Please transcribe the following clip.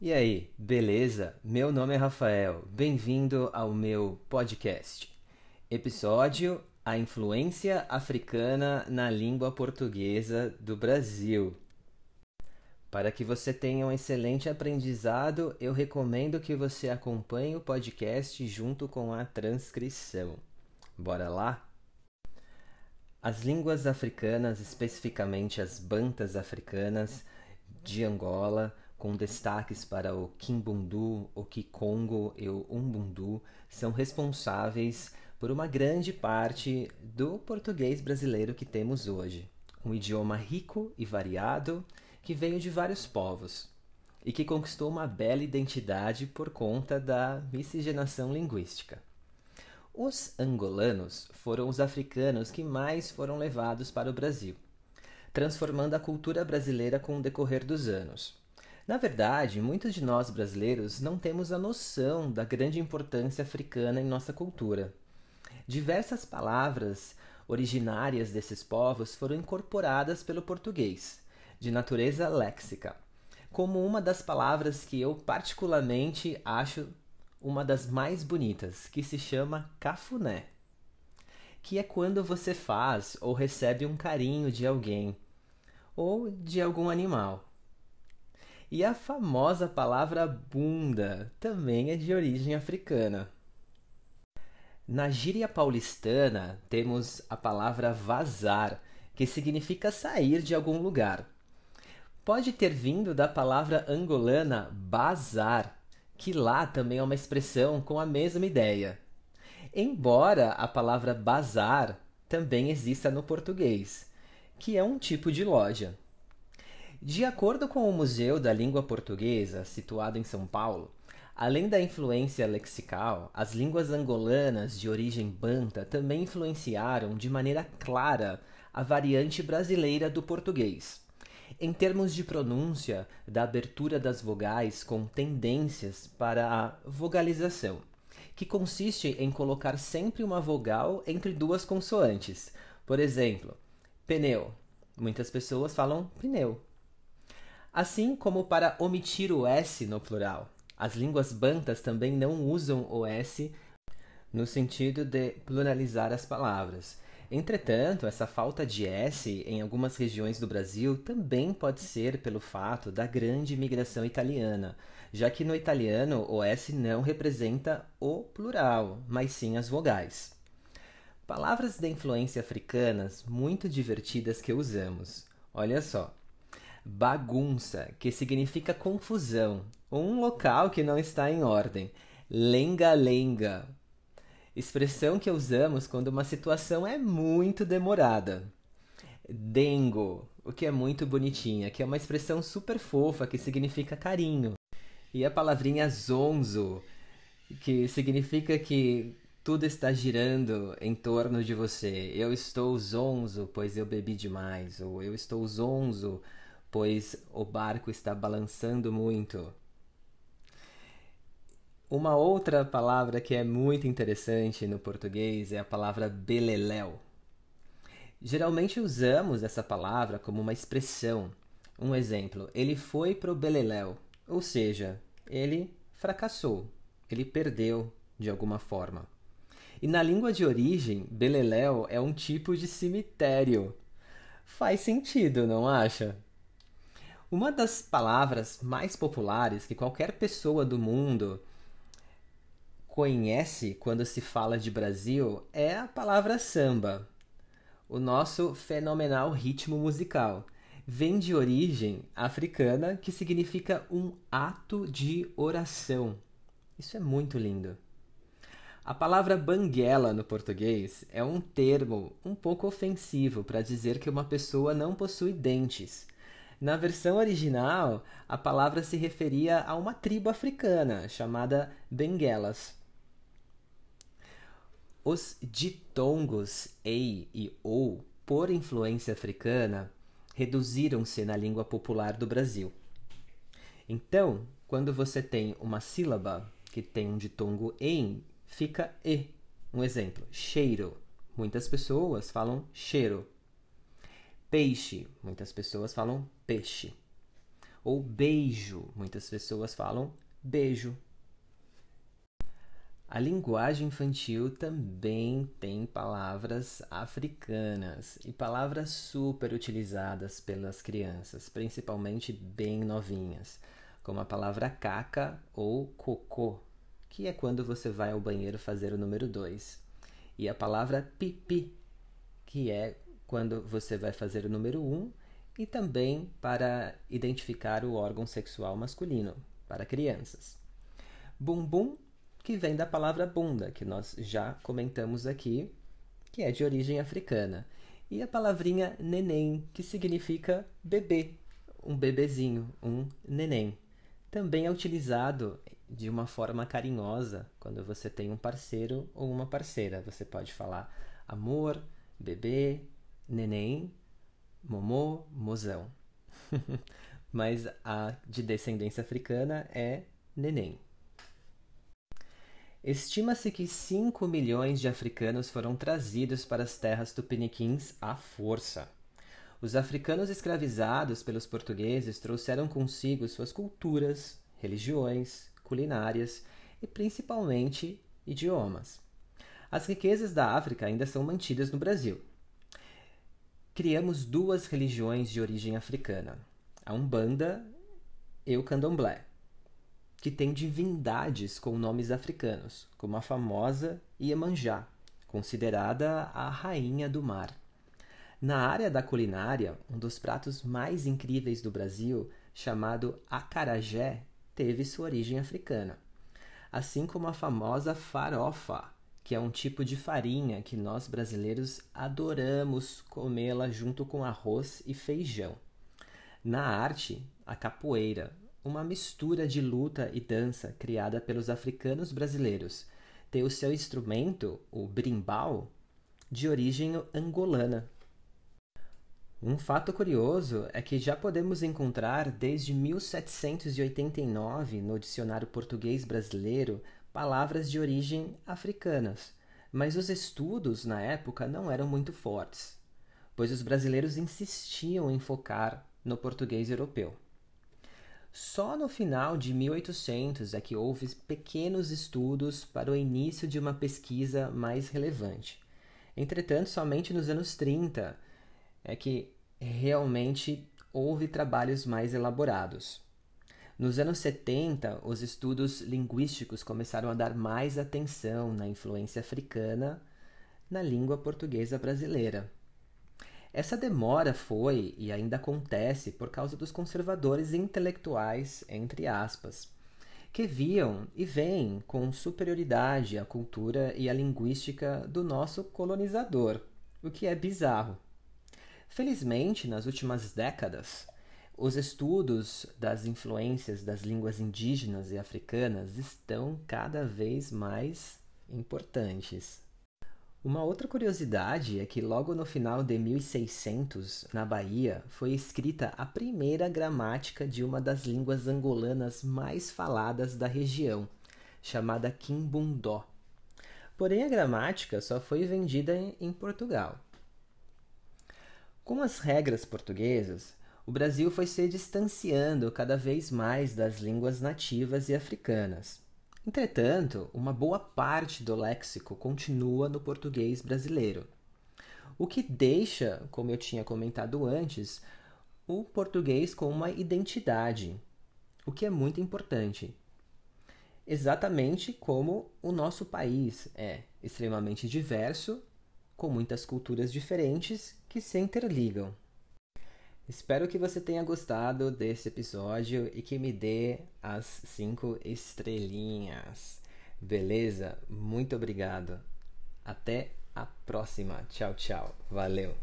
E aí, beleza? Meu nome é Rafael. Bem-vindo ao meu podcast. Episódio: A influência africana na língua portuguesa do Brasil. Para que você tenha um excelente aprendizado, eu recomendo que você acompanhe o podcast junto com a transcrição. Bora lá? As línguas africanas, especificamente as bantas africanas de Angola, com destaques para o Kimbundu, o Kikongo e o Umbundu, são responsáveis por uma grande parte do português brasileiro que temos hoje. Um idioma rico e variado que veio de vários povos e que conquistou uma bela identidade por conta da miscigenação linguística. Os angolanos foram os africanos que mais foram levados para o Brasil, transformando a cultura brasileira com o decorrer dos anos. Na verdade, muitos de nós brasileiros não temos a noção da grande importância africana em nossa cultura. Diversas palavras originárias desses povos foram incorporadas pelo português, de natureza léxica, como uma das palavras que eu particularmente acho uma das mais bonitas, que se chama cafuné, que é quando você faz ou recebe um carinho de alguém ou de algum animal. E a famosa palavra bunda também é de origem africana. Na gíria paulistana temos a palavra vazar, que significa sair de algum lugar. Pode ter vindo da palavra angolana bazar, que lá também é uma expressão com a mesma ideia. Embora a palavra bazar também exista no português, que é um tipo de loja. De acordo com o Museu da Língua Portuguesa, situado em São Paulo, além da influência lexical, as línguas angolanas de origem banta também influenciaram de maneira clara a variante brasileira do português. Em termos de pronúncia, da abertura das vogais com tendências para a vogalização, que consiste em colocar sempre uma vogal entre duas consoantes. Por exemplo, pneu. Muitas pessoas falam pneu. Assim como para omitir o S no plural. As línguas bantas também não usam o S no sentido de pluralizar as palavras. Entretanto, essa falta de S em algumas regiões do Brasil também pode ser pelo fato da grande imigração italiana, já que no italiano o S não representa o plural, mas sim as vogais. Palavras de influência africanas muito divertidas que usamos. Olha só bagunça, que significa confusão, um local que não está em ordem. Lenga-lenga, expressão que usamos quando uma situação é muito demorada. Dengo, o que é muito bonitinha, que é uma expressão super fofa que significa carinho. E a palavrinha zonzo, que significa que tudo está girando em torno de você. Eu estou zonzo, pois eu bebi demais, ou eu estou zonzo pois o barco está balançando muito. Uma outra palavra que é muito interessante no português é a palavra beleléu. Geralmente usamos essa palavra como uma expressão. Um exemplo, ele foi pro beleléu, ou seja, ele fracassou, ele perdeu de alguma forma. E na língua de origem, beleléu é um tipo de cemitério. Faz sentido, não acha? Uma das palavras mais populares que qualquer pessoa do mundo conhece quando se fala de Brasil é a palavra samba. O nosso fenomenal ritmo musical vem de origem africana que significa um ato de oração. Isso é muito lindo. A palavra banguela no português é um termo um pouco ofensivo para dizer que uma pessoa não possui dentes na versão original, a palavra se referia a uma tribo africana chamada Benguelas. Os ditongos ei e ou, por influência africana, reduziram-se na língua popular do Brasil. Então, quando você tem uma sílaba que tem um ditongo em, fica e. Um exemplo, cheiro. Muitas pessoas falam cheiro. Peixe. Muitas pessoas falam peixe. ou beijo. Muitas pessoas falam beijo. A linguagem infantil também tem palavras africanas e palavras super utilizadas pelas crianças, principalmente bem novinhas, como a palavra caca ou cocô, que é quando você vai ao banheiro fazer o número 2, e a palavra pipi, que é quando você vai fazer o número 1 um, e também para identificar o órgão sexual masculino para crianças. Bumbum que vem da palavra bunda, que nós já comentamos aqui, que é de origem africana. E a palavrinha neném, que significa bebê, um bebezinho, um neném. Também é utilizado de uma forma carinhosa quando você tem um parceiro ou uma parceira. Você pode falar amor, bebê, neném, momô, mozão. Mas a de descendência africana é neném. Estima-se que 5 milhões de africanos foram trazidos para as terras tupiniquins à força. Os africanos escravizados pelos portugueses trouxeram consigo suas culturas, religiões, culinárias e principalmente idiomas. As riquezas da África ainda são mantidas no Brasil. Criamos duas religiões de origem africana, a Umbanda e o Candomblé que tem divindades com nomes africanos, como a famosa Iemanjá, considerada a rainha do mar. Na área da culinária, um dos pratos mais incríveis do Brasil, chamado acarajé, teve sua origem africana, assim como a famosa farofa, que é um tipo de farinha que nós brasileiros adoramos comê-la junto com arroz e feijão. Na arte, a capoeira, uma mistura de luta e dança criada pelos africanos brasileiros. Tem o seu instrumento, o brimbal, de origem angolana. Um fato curioso é que já podemos encontrar desde 1789 no dicionário português brasileiro palavras de origem africanas, mas os estudos na época não eram muito fortes, pois os brasileiros insistiam em focar no português europeu. Só no final de 1800 é que houve pequenos estudos para o início de uma pesquisa mais relevante. Entretanto, somente nos anos 30 é que realmente houve trabalhos mais elaborados. Nos anos 70, os estudos linguísticos começaram a dar mais atenção na influência africana na língua portuguesa brasileira. Essa demora foi e ainda acontece por causa dos conservadores intelectuais, entre aspas, que viam e veem com superioridade a cultura e a linguística do nosso colonizador, o que é bizarro. Felizmente, nas últimas décadas, os estudos das influências das línguas indígenas e africanas estão cada vez mais importantes. Uma outra curiosidade é que logo no final de 1600, na Bahia, foi escrita a primeira gramática de uma das línguas angolanas mais faladas da região, chamada Quimbundó. Porém, a gramática só foi vendida em Portugal. Com as regras portuguesas, o Brasil foi se distanciando cada vez mais das línguas nativas e africanas. Entretanto, uma boa parte do léxico continua no português brasileiro, o que deixa, como eu tinha comentado antes, o português com uma identidade, o que é muito importante. Exatamente como o nosso país é extremamente diverso, com muitas culturas diferentes que se interligam. Espero que você tenha gostado desse episódio e que me dê as cinco estrelinhas. Beleza? Muito obrigado. Até a próxima. Tchau, tchau. Valeu.